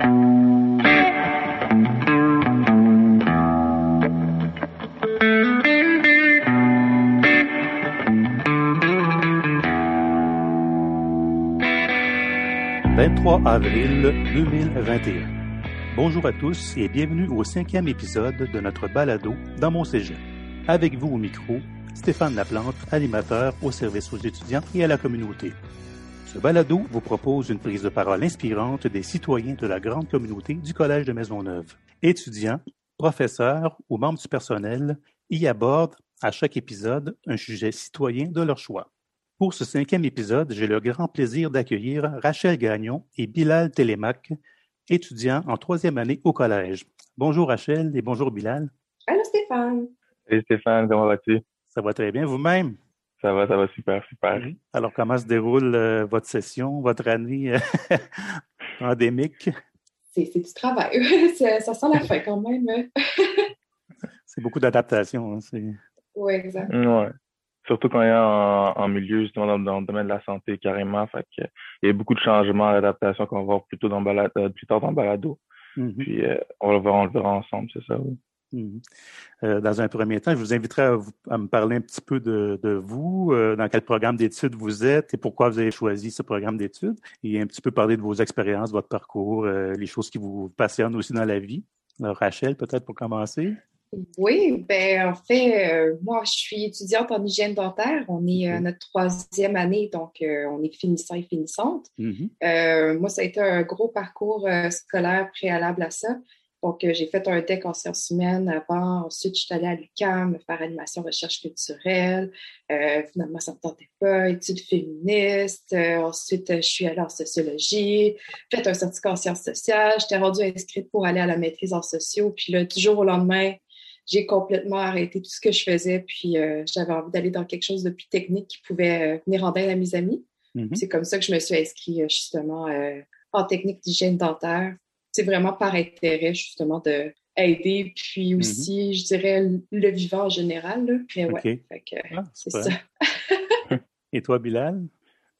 « 23 avril 2021. Bonjour à tous et bienvenue au cinquième épisode de notre balado dans mon cégep. Avec vous au micro, Stéphane Laplante, animateur au service aux étudiants et à la communauté. Ce balado vous propose une prise de parole inspirante des citoyens de la grande communauté du Collège de Maisonneuve. Étudiants, professeurs ou membres du personnel y abordent à chaque épisode un sujet citoyen de leur choix. Pour ce cinquième épisode, j'ai le grand plaisir d'accueillir Rachel Gagnon et Bilal Télémac, étudiants en troisième année au collège. Bonjour Rachel et bonjour Bilal. Allô Stéphane. Salut Stéphane, comment vas-tu? Ça va très bien. Vous-même? Ça va, ça va super, super. Alors, comment se déroule euh, votre session, votre année euh, endémique? C'est du travail. ça sent la fin quand même. c'est beaucoup d'adaptation. Hein, oui, exact. Ouais. Surtout quand il y a en, milieu, justement, dans, le domaine de la santé, carrément. Fait que, il y a beaucoup de changements, d'adaptation qu'on va voir plutôt dans euh, plus tard dans Balado. Mm-hmm. Puis, on, le verra, on le verra ensemble, c'est ça, oui. Mhm. Euh, dans un premier temps, je vous inviterai à, me parler un petit peu de, vous, euh, dans quel programme d'études vous êtes et pourquoi vous avez choisi ce programme d'études, et un petit peu parler de vos expériences, votre parcours, euh, les choses qui vous passionnent aussi dans la vie. Alors, Rachel, peut-être pour commencer? Oui, ben en fait, moi, je suis étudiante en hygiène dentaire. On est à notre troisième année, donc on est finissant et finissante. Mhm. moi, ça a été un gros parcours scolaire préalable à ça. Donc, euh, j'ai fait un deck en sciences humaines avant. Ensuite, je suis allée à l'UQAM faire animation recherche culturelle. Euh, finalement, ça ne me tentait pas. Études féministes. Euh, ensuite, je suis allée en sociologie. Fait un certificat en sciences sociales. J'étais rendue inscrite pour aller à la maîtrise en sociaux. Puis là, toujours au lendemain, j'ai complètement arrêté tout ce que je faisais. Puis j'avais envie d'aller dans quelque chose de plus technique qui pouvait venir en aide à mes amis. Mm-hmm. C'est comme ça que je me suis inscrite justement en technique d'hygiène dentaire c'est vraiment par intérêt, justement, de aider, puis mm-hmm. aussi, je dirais, le vivant en général. Là. Mais ouais, ah, c'est ça. Et toi, Bilal?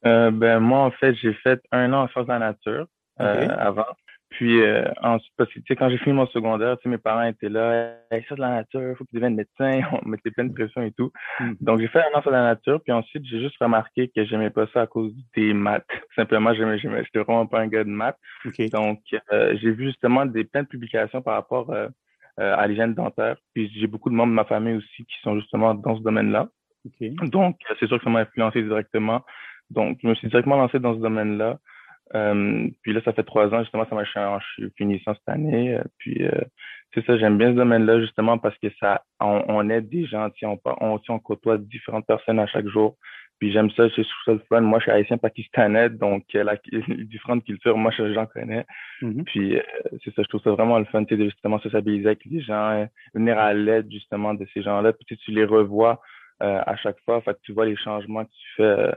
Euh, ben, moi, en fait, j'ai fait un an en sciences de la nature euh, avant. Puis euh, ensuite, parce que tu sais, quand j'ai fini mon secondaire, tu sais, mes parents étaient là, hey, ça de la nature, faut que tu deviennes médecin, on mettait plein de pression et tout. Hmm. Donc j'ai fait un an sur la nature, puis ensuite j'ai juste remarqué que j'aimais pas ça à cause des maths. Simplement, j'aimais, j'aimais, j'étais vraiment pas un gars de maths. Donc euh, j'ai vu justement des plein de publications par rapport euh, euh, à l'hygiène dentaire. Puis j'ai beaucoup de membres de ma famille aussi qui sont justement dans ce domaine-là. Donc c'est sûr que ça m'a influencé directement. Donc je me suis directement lancé dans ce domaine-là. Euh, puis là, ça fait trois ans, justement, ça m'a je suis finissant cette année. Euh, puis euh, c'est ça, j'aime bien ce domaine-là, justement, parce que ça, on, aide des gens, on, on, on côtoie différentes personnes à chaque jour. Puis j'aime ça, trouve ça le fun. Moi, je suis haïtien pakistanais, donc la, différentes cultures, moi, j'en connais. Mm-hmm. Puis c'est ça, je trouve ça vraiment le fun, de justement sociabiliser avec les gens, venir à l'aide, justement, de ces gens-là. Puis tu les revois à chaque fois. Fait, tu vois les changements que tu fais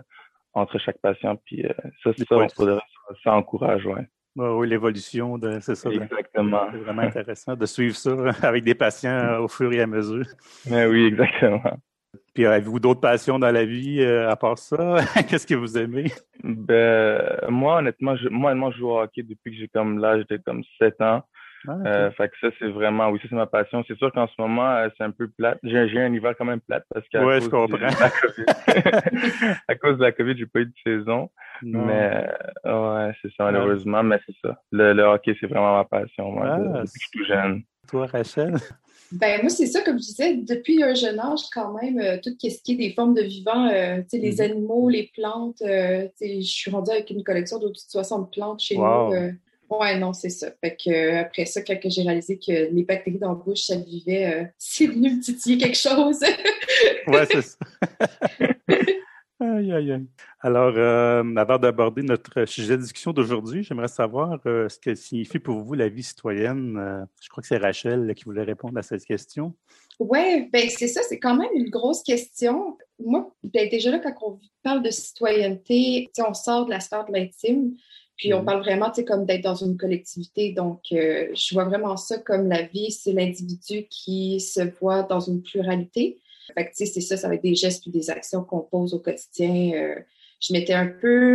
entre chaque patient. Puis ça, c'est ça, on pourrait ça encourage, ouais. oui, l'évolution, c'est ça. Exactement. C'est vraiment intéressant de suivre ça avec des patients euh, au fur et à mesure. Mais oui, exactement. Puis avez-vous d'autres passions dans la vie euh, à part ça? Qu'est-ce que vous aimez? Ben, moi, honnêtement, je, moi, honnêtement, je joue au hockey depuis que j'ai comme l'âge de comme 7 ans. Ah, euh, fait que ça, c'est vraiment, oui, ça, c'est ma passion. C'est sûr qu'en ce moment, euh, c'est un peu plate. J'ai un hiver quand même plate parce qu'à ouais, cause, De la COVID, à cause de la COVID, j'ai pas eu de saison. Mais, ouais, c'est ça, malheureusement, mais c'est ça. Le, le hockey, c'est vraiment ma passion, moi, ah, depuis que je suis tout jeune. Toi, Rachel? Ben moi, c'est ça, comme je disais, depuis un jeune âge, quand même, euh, tout ce qui est des formes de vivants, euh, sais, les mhm. animaux, les plantes, euh, je suis rendue avec une collection de 60 plantes chez nous. Ouais, non, c'est ça. Fait que, après ça, quand j'ai réalisé que les bactéries dans la bouche, ça vivait, c'est venu me titiller quelque chose. ouais, c'est ça. Aïe, aïe, aïe. Alors, euh, avant d'aborder notre sujet de discussion d'aujourd'hui, j'aimerais savoir euh, ce que signifie pour vous la vie citoyenne. Euh, je crois que c'est Rachel qui voulait répondre à cette question. Oui, ben c'est ça, c'est quand même une grosse question. Moi, ben, déjà là, quand on parle de citoyenneté, on sort de la sphère de l'intime, puis on mhm. parle vraiment, tu sais, comme d'être dans une collectivité. Donc, je vois vraiment ça comme la vie, c'est l'individu qui se voit dans une pluralité. Fait que, c'est ça, ça va être des gestes ou des actions qu'on pose au quotidien. Euh, je m'étais un peu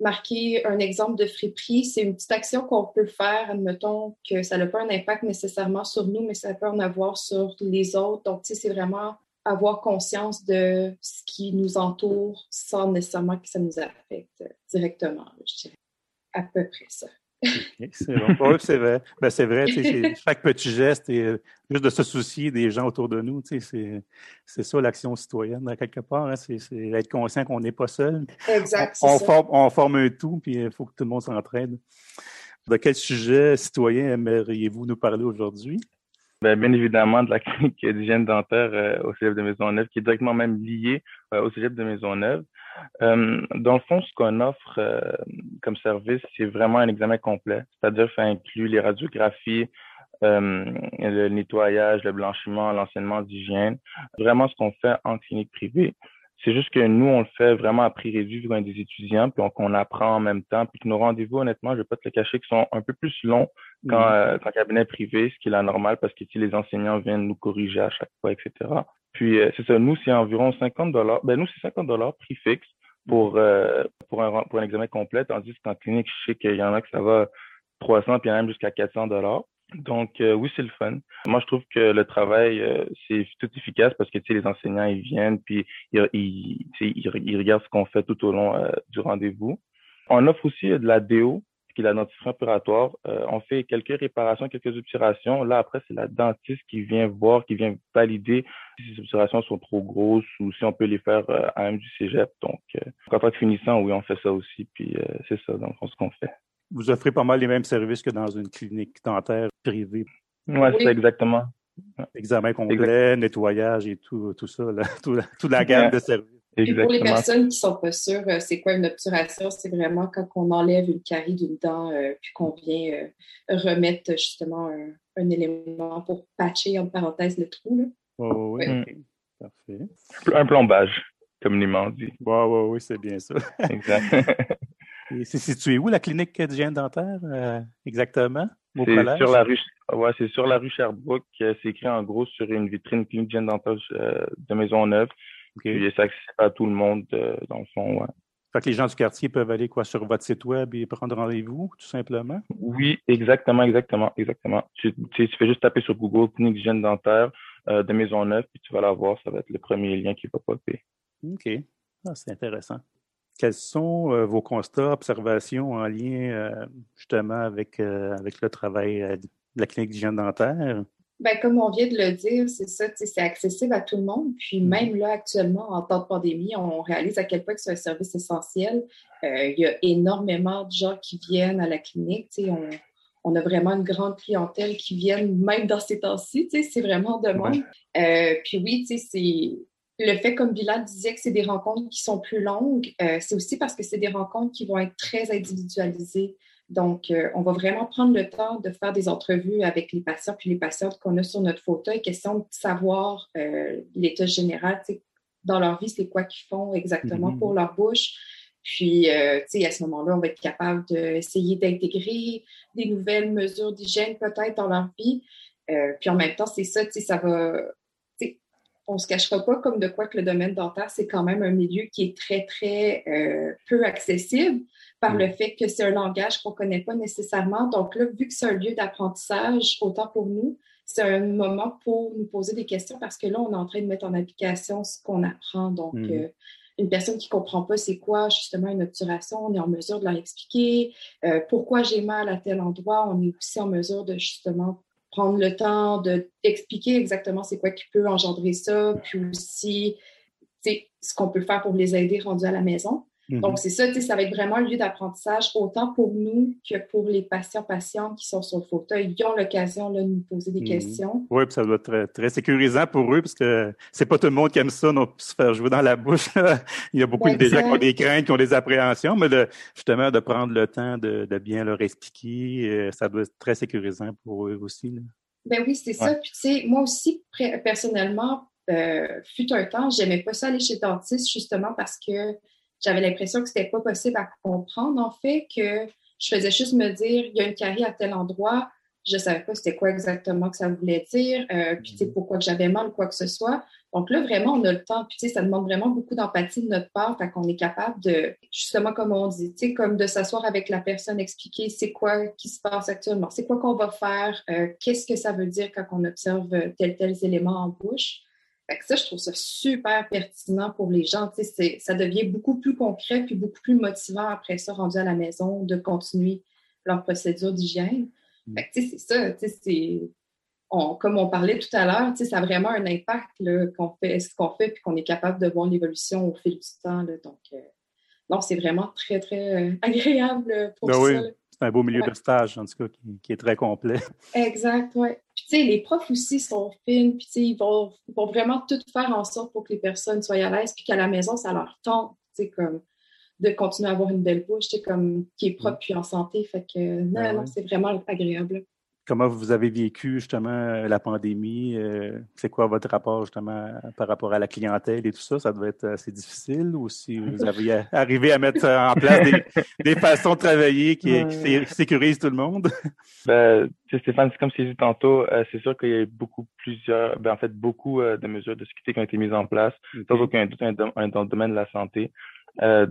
marquer un exemple de friperie, c'est une petite action qu'on peut faire, admettons que ça n'a pas un impact nécessairement sur nous, mais ça peut en avoir sur les autres. Donc, tu sais, c'est vraiment avoir conscience de ce qui nous entoure sans nécessairement que ça nous affecte directement, je dirais. À peu près ça. c'est bon. c'est vrai. Ben, c'est vrai. Chaque petit geste et euh, juste de se soucier des gens autour de nous, c'est ça l'action citoyenne, à quelque part. Hein, c'est être conscient qu'on n'est pas seul. Exact. On, forme, on, forme, un tout, puis il faut que tout le monde s'entraide. De quel sujet citoyen aimeriez-vous nous parler aujourd'hui? Ben, bien évidemment, de la clinique d'hygiène dentaire euh, au Cégep de Maisonneuve, qui est directement même liée euh, au Cégep de Maisonneuve. Euh, dans le fond, ce qu'on offre euh, comme service, c'est vraiment un examen complet, c'est-à-dire ça inclut les radiographies, le nettoyage, le blanchiment, l'enseignement d'hygiène, vraiment ce qu'on fait en clinique privée. C'est juste que nous, on le fait vraiment à prix réduit vu des étudiants, puis qu'on apprend en même temps, puis que nos rendez-vous, honnêtement, je vais pas te le cacher, qui sont un peu plus longs qu'en mmh. euh, cabinet privé, ce qui est la normale parce que si les enseignants viennent nous corriger à chaque fois, etc. Puis euh, c'est ça, nous, c'est environ 50 dollars. Ben nous, c'est 50 dollars prix fixe pour euh, pour un pour un examen complet, tandis qu'en clinique, je sais qu'il y en a que ça va 300 puis il y en a même jusqu'à 400 dollars. Donc euh, oui, c'est le fun. Moi, je trouve que le travail, euh, c'est tout efficace parce que tu sais, les enseignants, ils viennent, puis ils, ils, ils, regardent ce qu'on fait tout au long euh, du rendez-vous. On offre aussi de la DO, qui est la dentifrice opératoire. on fait quelques réparations, quelques obturations. Là, après, c'est la dentiste qui vient voir, qui vient valider si ces obturations sont trop grosses ou si on peut les faire à même du cégep. Donc, en tant que finissant, oui, on fait ça aussi. Puis c'est ça, le fond, ce qu'on fait vous offrez pas mal les mêmes services que dans une clinique dentaire privée. Oui, c'est exactement. Examen complet, nettoyage et tout, tout ça, toute la gamme de services. Et pour les personnes qui sont pas sûres, euh, c'est quoi une obturation? C'est vraiment quand on enlève une carie d'une dent euh, puis qu'on vient euh, remettre justement un, élément pour patcher, en parenthèse, le trou. Oh, oui, parfait. Un plombage, comme m'ont dit. Oui, oui, oui, c'est bien ça. Exact. c'est situé où la clinique d'hygiène dentaire? Euh, exactement? C'est sur la rue, ouais, c'est sur la rue Sherbrooke. Euh, c'est écrit en gros sur une vitrine clinique d'hygiène dentaire euh, de Maisonneuve. Okay. Puis c'est accessible à tout le monde dans le fond. Ouais. Fait que les gens du quartier peuvent aller quoi sur votre site web et prendre rendez-vous, tout simplement? Oui, exactement, exactement, exactement. Tu, tu, fais juste taper sur Google clinique d'hygiène dentaire de Maisonneuve, puis tu vas la voir, ça va être le premier lien qui va popper. OK. Ah, c'est intéressant. Quels sont euh, vos constats, observations en lien euh, justement avec, euh, avec le travail de la clinique d'hygiène dentaire? Bien, comme on vient de le dire, c'est ça, c'est accessible à tout le monde. Puis mm-hmm. même là, actuellement, en temps de pandémie, on réalise à quel point c'est un service essentiel. il y a énormément de gens qui viennent à la clinique. On, on a vraiment une grande clientèle qui viennent même dans ces temps-ci. C'est vraiment de même. puis oui, c'est le fait, comme Bilal disait, que c'est des rencontres qui sont plus longues, euh, c'est aussi parce que c'est des rencontres qui vont être très individualisées. Donc, euh, on va vraiment prendre le temps de faire des entrevues avec les patients puis les patientes qu'on a sur notre fauteuil, question de savoir euh, l'état général, dans leur vie, c'est quoi qu'ils font exactement mm-hmm. pour leur bouche. Puis, tu sais, à ce moment-là, on va être capable d'essayer d'intégrer des nouvelles mesures d'hygiène peut-être dans leur vie. puis en même temps, c'est ça, tu sais, ça va on ne se cachera pas comme de quoi que le domaine dentaire, c'est quand même un milieu qui est très, très euh, peu accessible par le fait que c'est un langage qu'on ne connaît pas nécessairement. Donc là, vu que c'est un lieu d'apprentissage, autant pour nous, c'est un moment pour nous poser des questions parce que là, on est en train de mettre en application ce qu'on apprend. Donc, mm. euh, une personne qui ne comprend pas c'est quoi justement une obturation, on est en mesure de leur expliquer euh, pourquoi j'ai mal à tel endroit. On est aussi en mesure de justement prendre le temps d'expliquer exactement c'est quoi qui peut engendrer ça, puis aussi ce qu'on peut faire pour les aider rendus à la maison. Mhm. Donc, c'est ça, ça va être vraiment un lieu d'apprentissage, autant pour nous que pour les patients, patientes qui sont sur le fauteuil. Ils ont l'occasion de nous poser des mhm. questions. Oui, puis ça doit être très, très, sécurisant pour eux, parce que c'est pas tout le monde qui aime ça, non, se faire jouer dans la bouche. Il y a beaucoup de gens qui ont des craintes, qui ont des appréhensions, mais justement, de prendre le temps de, bien leur expliquer, euh, ça doit être très sécurisant pour eux aussi. Ben oui, c'est ça. Puis, tu sais, moi aussi, personnellement, euh, fut un temps, j'aimais pas ça aller chez le dentiste, justement parce que j'avais l'impression que c'était pas possible à comprendre, en fait, que je faisais juste me dire, il y a une carie à tel endroit, Je ne savais pas c'était quoi exactement que ça voulait dire, euh, puis tu sais, pourquoi que j'avais mal ou quoi que ce soit. Donc là, vraiment, on a le temps. Puis tu sais, ça demande vraiment beaucoup d'empathie de notre part, fait qu'on est capable de, justement, comme on dit, tu sais, comme de s'asseoir avec la personne, expliquer c'est quoi qui se passe actuellement, c'est quoi qu'on va faire, euh, qu'est-ce que ça veut dire quand on observe tel tel élément en bouche. Fait que ça, je trouve ça super pertinent pour les gens. Tu sais, ça devient beaucoup plus concret puis beaucoup plus motivant après ça, rendu à la maison, de continuer leur procédure d'hygiène. Mm. Fait que, c'est ça. Tu sais, c'est comme on parlait tout à l'heure, ça a vraiment un impact qu'on fait ce qu'on fait puis qu'on est capable de voir l'évolution au fil du temps. donc, euh, non, c'est vraiment très, très euh, agréable pour ben ça. Oui. C'est un beau milieu de stage, en tout cas, qui, est très complet. Exact, oui. Puis, tu sais, les profs aussi sont fines, puis, ils vont, ils vont vraiment tout faire en sorte pour que les personnes soient à l'aise, puis qu'à la maison, ça leur tente, tu sais, comme de continuer à avoir une belle bouche, tu sais, comme qui est propre puis en santé. Fait que, non, ben non, c'est vraiment agréable. Comment vous avez vécu justement euh, la pandémie? Euh, c'est quoi votre rapport justement par rapport à la clientèle et tout ça? Ça doit être assez difficile ou si vous avez arrivé à mettre en place des, façons de travailler qui, sécurisent tout le monde? Ben, Stéphane, c'est comme je dit tantôt, euh, c'est sûr qu'il y a eu beaucoup plusieurs, ben, en fait, beaucoup de mesures de sécurité qui ont été mises en place, sans aucun doute dans le domaine de la santé.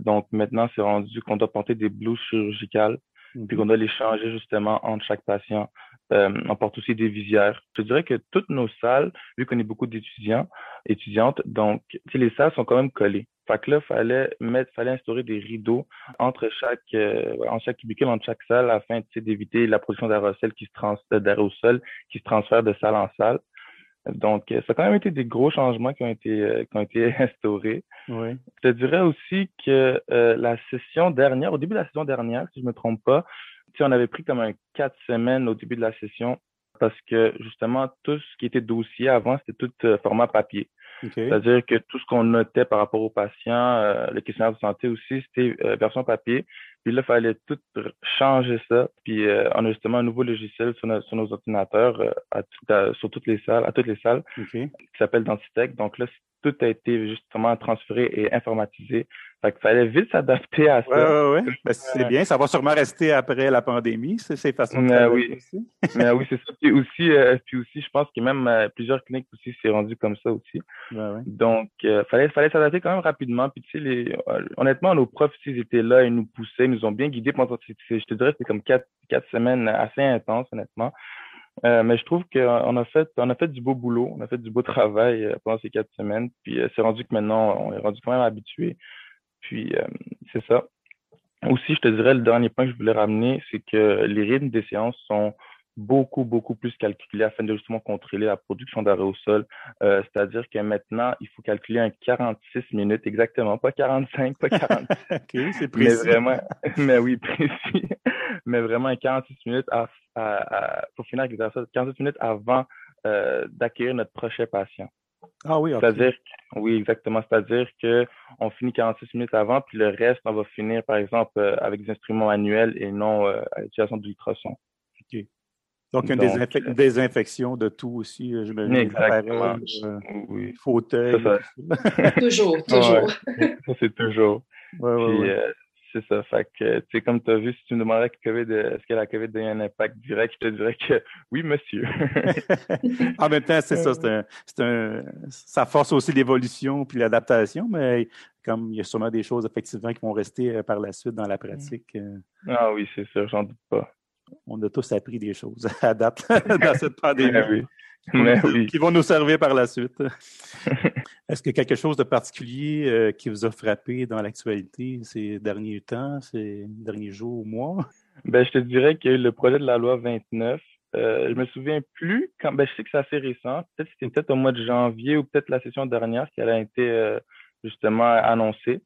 donc maintenant, c'est rendu qu'on doit porter des blouses chirurgicales, puis mm-hmm. qu'on doit les changer justement entre chaque patient. Euh, on porte aussi des visières. Je dirais que toutes nos salles, vu qu'on est beaucoup d'étudiants, étudiantes, donc les salles sont quand même collées. Fait que là, fallait mettre, fallait instaurer des rideaux entre chaque, euh, en chaque cubicule, entre chaque salle, afin d'éviter la production d'aérosols qui se trans, d'aérosols qui se transfèrent de salle en salle. Donc, euh, ça a quand même été des gros changements qui ont été, euh, qui ont été instaurés. Oui. Je dirais aussi que la session dernière, au début de la session dernière, si je me trompe pas, on avait pris comme un quatre semaines au début de la session parce que justement, tout ce qui était dossier avant, c'était tout euh, format papier. C'est-à-dire que tout ce qu'on notait par rapport aux patients, euh, le questionnaire de santé aussi, c'était euh, version papier. Puis là, il fallait tout changer ça. Puis on a justement un nouveau logiciel sur, nos, ordinateurs à, sur toutes les salles, à toutes les salles, qui s'appelle Dentitech. Donc là, tout a été justement transféré et informatisé. Fait qu'il fallait vite s'adapter à ça. Oui, oui, oui. c'est bien. Ça va sûrement rester après la pandémie, ces façons de Mais oui. aussi. Mais oui, c'est ça. Puis aussi, euh, puis aussi, je pense que même euh, plusieurs cliniques aussi s'est rendu comme ça aussi. Donc, euh, fallait, fallait s'adapter quand même rapidement. Puis tu sais, les, honnêtement, nos profs, ils étaient là, ils nous poussaient, ils nous ont bien guidés pendant, je te dirais, c'était comme quatre, quatre semaines assez intenses, honnêtement. Euh, mais je trouve qu'on a fait on a fait du beau boulot, on a fait du beau travail euh, pendant ces quatre semaines. Puis euh, c'est rendu que maintenant, on est rendu quand même habitué. Puis c'est ça. Aussi, je te dirais, le dernier point que je voulais ramener, c'est que les rythmes des séances sont beaucoup, beaucoup plus calculés afin de justement contrôler la production d'aérosols. Euh, C'est-à-dire que maintenant, il faut calculer un 46 minutes exactement, pas 45, pas 40. OK, c'est précis. Mais vraiment, mais oui, précis. mais vraiment un 46 minutes à, à, pour finir avec les 46 minutes avant euh, d'accueillir notre prochain patient. Ah oui, ok. C'est-à-dire, oui, exactement. C'est-à-dire que on finit 46 minutes avant, puis le reste, on va finir, par exemple, euh, avec des instruments manuels et non euh, à l'utilisation de l'ultrason. OK. Donc, une, désinfection de tout aussi, euh, j'imagine. Exactement. Euh, oui. Fauteuil. toujours, toujours. ça, c'est toujours. Ouais, euh, c'est ça. Fait que, tu sais, comme tu as vu, si tu me demandais est-ce que la COVID a eu un impact direct, je te dirais que oui, monsieur. en même temps, c'est ça. Un, un, ça force aussi l'évolution puis l'adaptation, mais comme il y a sûrement des choses, effectivement, qui vont rester par la suite dans la pratique. Ah oui, c'est sûr, j'en doute pas on a tous appris des choses à date dans cette pandémie. Qui vont nous servir par la suite. Est-ce que quelque chose de particulier euh, qui vous a frappé dans l'actualité ces derniers temps, ces derniers jours ou mois? Ben, je te dirais que le projet de la loi 29, euh, je me souviens plus quand ben, je sais que c'est assez récent. Peut-être c'était peut-être au mois de janvier ou peut-être la session dernière qui a été euh, justement annoncée.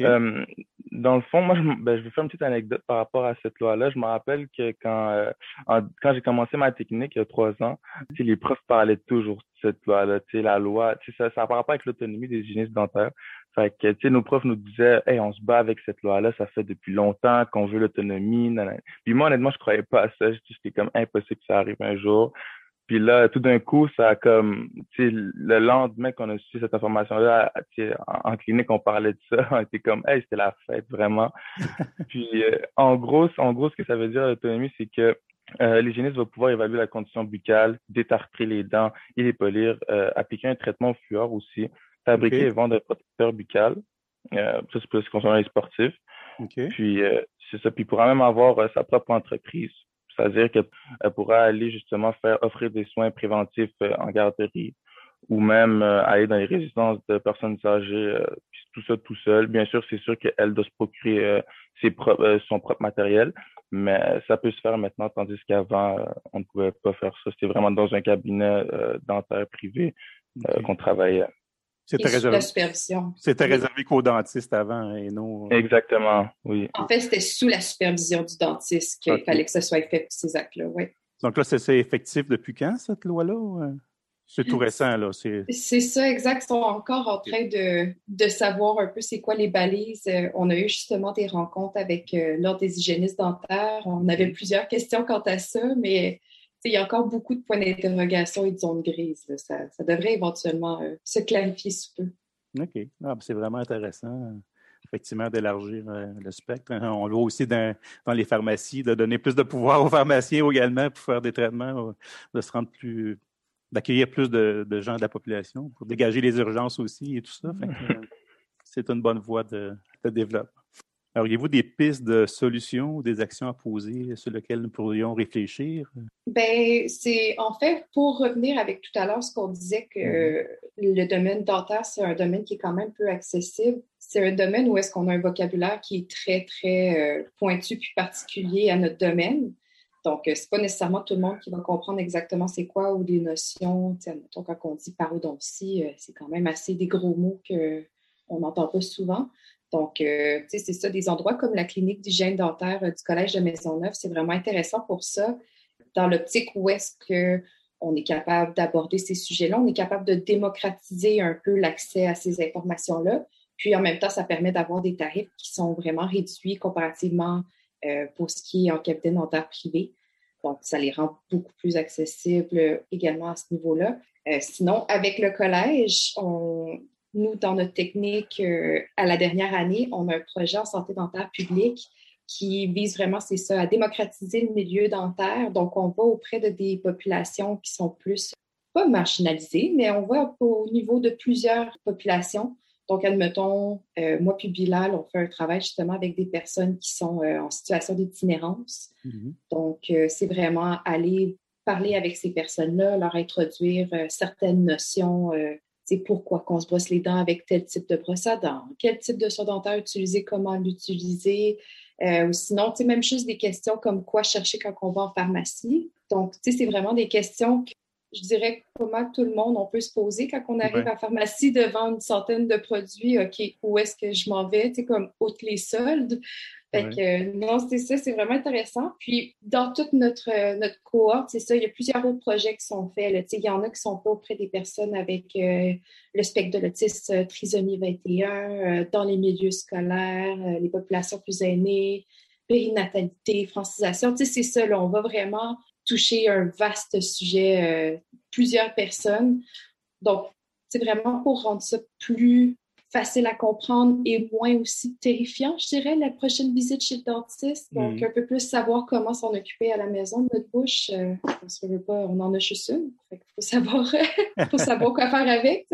Euh, dans le fond, moi, je, ben, je vais faire une petite anecdote par rapport à cette loi-là. Je me rappelle que quand, euh, quand j'ai commencé ma technique il y a trois ans, les profs parlaient toujours de cette loi-là. La loi, ça, ça a par rapport avec l'autonomie des hygiénistes dentaires. Fait que, nos profs nous disaient, hey, on se bat avec cette loi-là, ça fait depuis longtemps qu'on veut l'autonomie. Puis moi, honnêtement, je croyais pas à ça. C'était comme impossible que ça arrive un jour. Puis là, tout d'un coup, ça a comme, tu sais, le lendemain qu'on a su cette information-là, en, en, clinique, on parlait de ça, on était comme, hey, c'était la fête, vraiment. Puis, euh, en gros, en gros, ce que ça veut dire l'autonomie, c'est que euh, l'hygiéniste va pouvoir évaluer la condition buccale, détartrer les dents et les polir, euh, appliquer un traitement au fluor aussi, fabriquer et vendre un protecteur buccal. Euh, ça, c'est plus concernant les sportifs. Puis, euh, c'est ça. Puis, il pourra même avoir euh, sa propre entreprise. C'est-à-dire qu'elle pourra aller justement faire offrir des soins préventifs en garderie ou même aller dans les résidences de personnes âgées, puis tout ça tout seul. Bien sûr, c'est sûr qu'elle doit se procurer ses son propre matériel, mais ça peut se faire maintenant, tandis qu'avant, on ne pouvait pas faire ça. C'était vraiment dans un cabinet dentaire privé qu'on travaillait. C'était réservé. supervision. C'était réservé qu'aux dentistes avant et non. Euh, Exactement, oui. En fait, c'était sous la supervision du dentiste qu'il fallait que ça soit fait pour ces actes-là, oui. Donc là, c'est effectif depuis quand, cette loi-là? Euh? C'est tout récent, là. C'est ça, exact. Ils sont encore en train de, de savoir un peu c'est quoi les balises. Euh, on a eu justement des rencontres avec l'Ordre des hygiénistes dentaires. On avait plusieurs questions quant à ça, mais il y a encore beaucoup de points d'interrogation et de zones grises. Ça, devrait éventuellement euh, se clarifier sous peu. OK. Ah, ben, c'est vraiment intéressant, effectivement, d'élargir euh, le spectre. Hein. On le voit aussi dans, les pharmacies, de donner plus de pouvoir aux pharmaciens également pour faire des traitements, euh, de se rendre plus d'accueillir plus de, gens de la population, pour dégager les urgences aussi et tout ça. c'est une bonne voie de, de développement. Auriez-vous des pistes de solutions ou des actions à poser sur lesquelles nous pourrions réfléchir? Ben, c'est en fait pour revenir avec tout à l'heure ce qu'on disait que mm-hmm. le domaine dentaire, c'est un domaine qui est quand même peu accessible. C'est un domaine où est-ce qu'on a un vocabulaire qui est très, très euh, pointu puis particulier à notre domaine. Donc, euh, c'est pas nécessairement tout le monde qui va comprendre exactement c'est quoi ou des notions. Mettons, quand on dit parodontie, euh, c'est quand même assez des gros mots qu'on n'entend pas souvent. Donc, euh, tu sais, c'est ça, des endroits comme la clinique d'hygiène dentaire euh, du Collège de Maisonneuve, c'est vraiment intéressant pour ça, dans l'optique où est-ce qu'on est capable d'aborder ces sujets-là, on est capable de démocratiser un peu l'accès à ces informations-là. Puis en même temps, ça permet d'avoir des tarifs qui sont vraiment réduits comparativement euh, pour ce qui est en cabinet dentaire privé. Donc, ça les rend beaucoup plus accessibles également à ce niveau-là. sinon, avec le collège, on, nous, dans notre technique, euh, à la dernière année, on a un projet en santé dentaire publique qui vise vraiment, c'est ça, à démocratiser le milieu dentaire. Donc, on va auprès de des populations qui sont plus, pas marginalisées, mais on va au niveau de plusieurs populations. Donc, admettons, euh, moi puis Bilal, on fait un travail justement avec des personnes qui sont euh, en situation d'itinérance. Mm-hmm. Donc, c'est vraiment aller parler avec ces personnes-là, leur introduire certaines notions pourquoi qu'on se brosse les dents avec tel type de brosse à dents, quel type de soin dentaire utiliser, comment l'utiliser. Euh, ou sinon, même juste des questions comme quoi chercher quand on va en pharmacie. Donc, c'est vraiment des questions que je dirais comment tout le monde on peut se poser quand on arrive à la pharmacie devant une centaine de produits. OK, où est-ce que je m'en vais? Tu sais, comme outre les soldes. Fait que, non, c'est ça, c'est vraiment intéressant. Puis, dans toute notre, euh, notre cohorte, c'est ça, il y a plusieurs autres projets qui sont faits. Il y en a qui sont pas auprès des personnes avec euh, le spectre de l'autisme euh, trisomie 21, dans les milieux scolaires, les populations plus aînées, périnatalité, francisation. Tu sais, c'est ça, là, on va vraiment toucher un vaste sujet, plusieurs personnes. Donc, c'est vraiment pour rendre ça plus facile à comprendre et moins aussi terrifiant, je dirais, la prochaine visite chez le dentiste. Donc, mm. un peu plus savoir comment s'en occuper à la maison de notre bouche. Euh, on veut pas, on en a juste une. Il faut savoir, faut savoir quoi faire avec.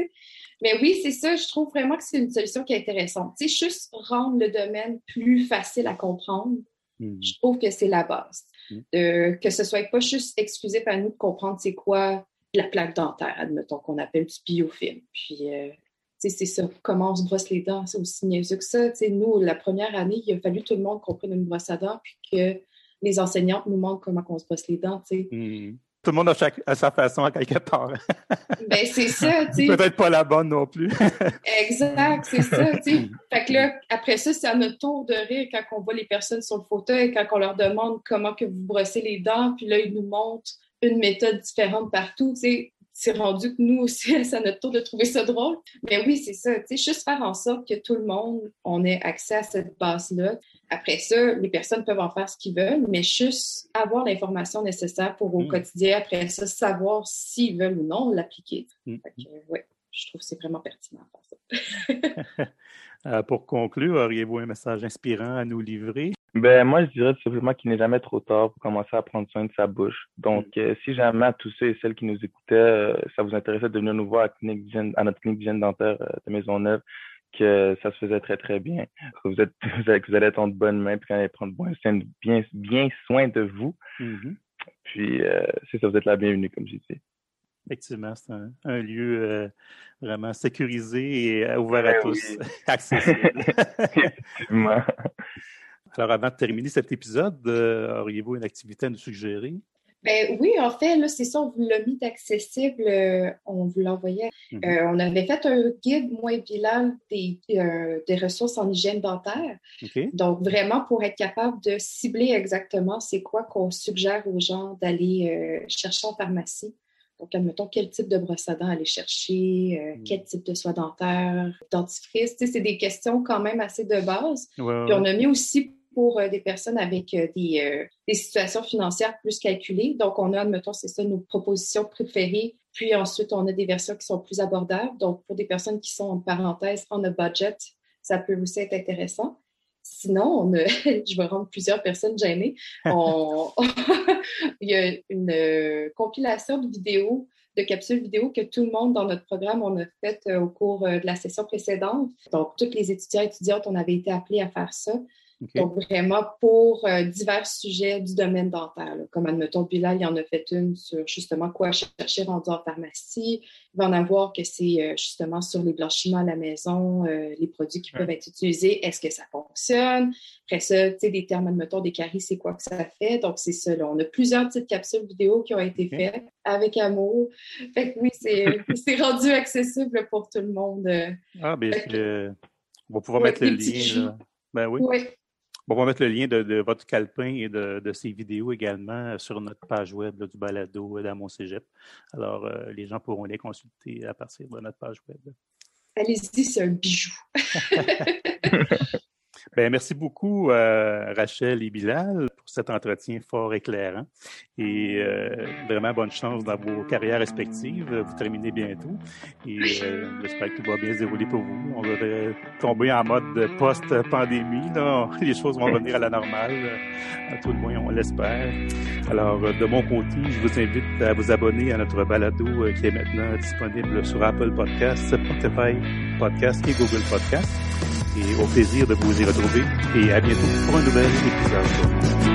Mais oui, c'est ça. Je trouve vraiment que c'est une solution qui est intéressante. sais, juste rendre le domaine plus facile à comprendre, mm. je trouve que c'est la base. Mm. que ce soit pas juste exclusif à nous de comprendre c'est quoi la plaque dentaire, admettons, qu'on appelle du biofilm. Puis, euh, c'est ça, comment on se brosse les dents, c'est aussi niaiseux que ça. nous, la première année, il a fallu tout le monde comprenne une brosse à dents, puis que les enseignantes nous montrent comment on se brosse les dents. Mmh. Tout le monde a, chaque, sa façon à quelque part. ben, c'est ça, Peut-être pas la bonne non plus. exact, c'est ça, Fait que là, après ça, c'est à notre tour de rire quand on voit les personnes sur le fauteuil, quand on leur demande comment que vous brossez les dents, puis là, ils nous montrent une méthode différente partout, tu c'est rendu que nous aussi, c'est à notre tour de trouver ça drôle. Mais oui, c'est ça, tu sais, juste faire en sorte que tout le monde, on ait accès à cette base-là. Après ça, les personnes peuvent en faire ce qu'ils veulent, mais juste avoir l'information nécessaire pour au mm. quotidien, après ça, savoir s'ils veulent ou non l'appliquer. Mm. Oui, je trouve que c'est vraiment pertinent de faire ça. Euh, pour conclure, auriez-vous un message inspirant à nous livrer? Ben, moi, je dirais tout simplement qu'il n'est jamais trop tard pour commencer à prendre soin de sa bouche. Donc, mm. euh, si jamais à tous ceux et celles qui nous écoutaient, euh, ça vous intéressait de venir nous voir à, clinique à notre clinique d'hygiène dentaire euh, de Maisonneuve, que ça se faisait très, très bien. Que vous, êtes, vous allez être en bonne main, puis qu'on allez prendre bien, bien, soin de vous. Mm-hmm. Puis, c'est ça, vous êtes la bienvenue, comme j'ai dit. Effectivement, c'est un, lieu vraiment sécurisé et ouvert à ben tous, accessible. Alors, avant de terminer cet épisode, euh, auriez-vous une activité à nous suggérer? Ben oui, en fait, là, c'est ça, on vous l'a mis accessible, euh, on vous l'envoyait. Mhm. Euh, on avait fait un guide, moi et Bilal, des, des ressources en hygiène dentaire. Donc, vraiment pour être capable de cibler exactement c'est quoi qu'on suggère aux gens d'aller chercher en pharmacie. Donc, admettons, quel type de brosse à dents aller chercher, mhm. quel type de soie dentaire, dentifrice. Tu sais, c'est des questions quand même assez de base. Puis on a mis aussi pour euh, des personnes avec euh, des, euh, des, situations financières plus calculées. Donc, on a, admettons, c'est ça, nos propositions préférées. Puis ensuite, on a des versions qui sont plus abordables. Donc, pour des personnes qui sont en parenthèse, on a budget, ça peut aussi être intéressant. Sinon, on a, je vais rendre plusieurs personnes gênées. il y a une compilation de vidéos, de capsules vidéo que tout le monde dans notre programme, on a fait au cours de la session précédente. Donc, toutes les étudiants et étudiantes, on avait été appelés à faire ça. Donc, vraiment pour euh, divers sujets du domaine dentaire. Comme, admettons, Bilal, il y en a fait une sur justement quoi chercher rendu en pharmacie. Il va en avoir que c'est euh, justement sur les blanchiments à la maison, euh, les produits qui peuvent être utilisés. Est-ce que ça fonctionne? Après ça, tu sais, des termes, admettons, des caries, c'est quoi que ça fait? Donc, c'est ça. Là. On a plusieurs petites capsules vidéo qui ont été faites avec amour. Fait que oui, c'est rendu accessible pour tout le monde. Ah, bien, on va pouvoir mettre le lien. Ben oui. oui on va mettre le lien de, votre calepin et de, de, ces vidéos également sur notre page web du balado dans mon cégep. Alors, euh, les gens pourront les consulter à partir de notre page web. Allez-y, c'est un bijou. Ben, merci beaucoup, euh, Rachel et Bilal, pour cet entretien fort éclairant. Et euh, vraiment bonne chance dans vos carrières respectives. Vous terminez bientôt. Et euh, j'espère que tout va bien se dérouler pour vous. On devrait tomber en mode post-pandémie. Les choses vont revenir à la normale. À tout le moins, on l'espère. Alors, de mon côté, je vous invite à vous abonner à notre balado qui est maintenant disponible sur Apple Podcasts, Spotify Podcast et Google Podcast et au plaisir de vous y retrouver et à bientôt pour un nouvel épisode.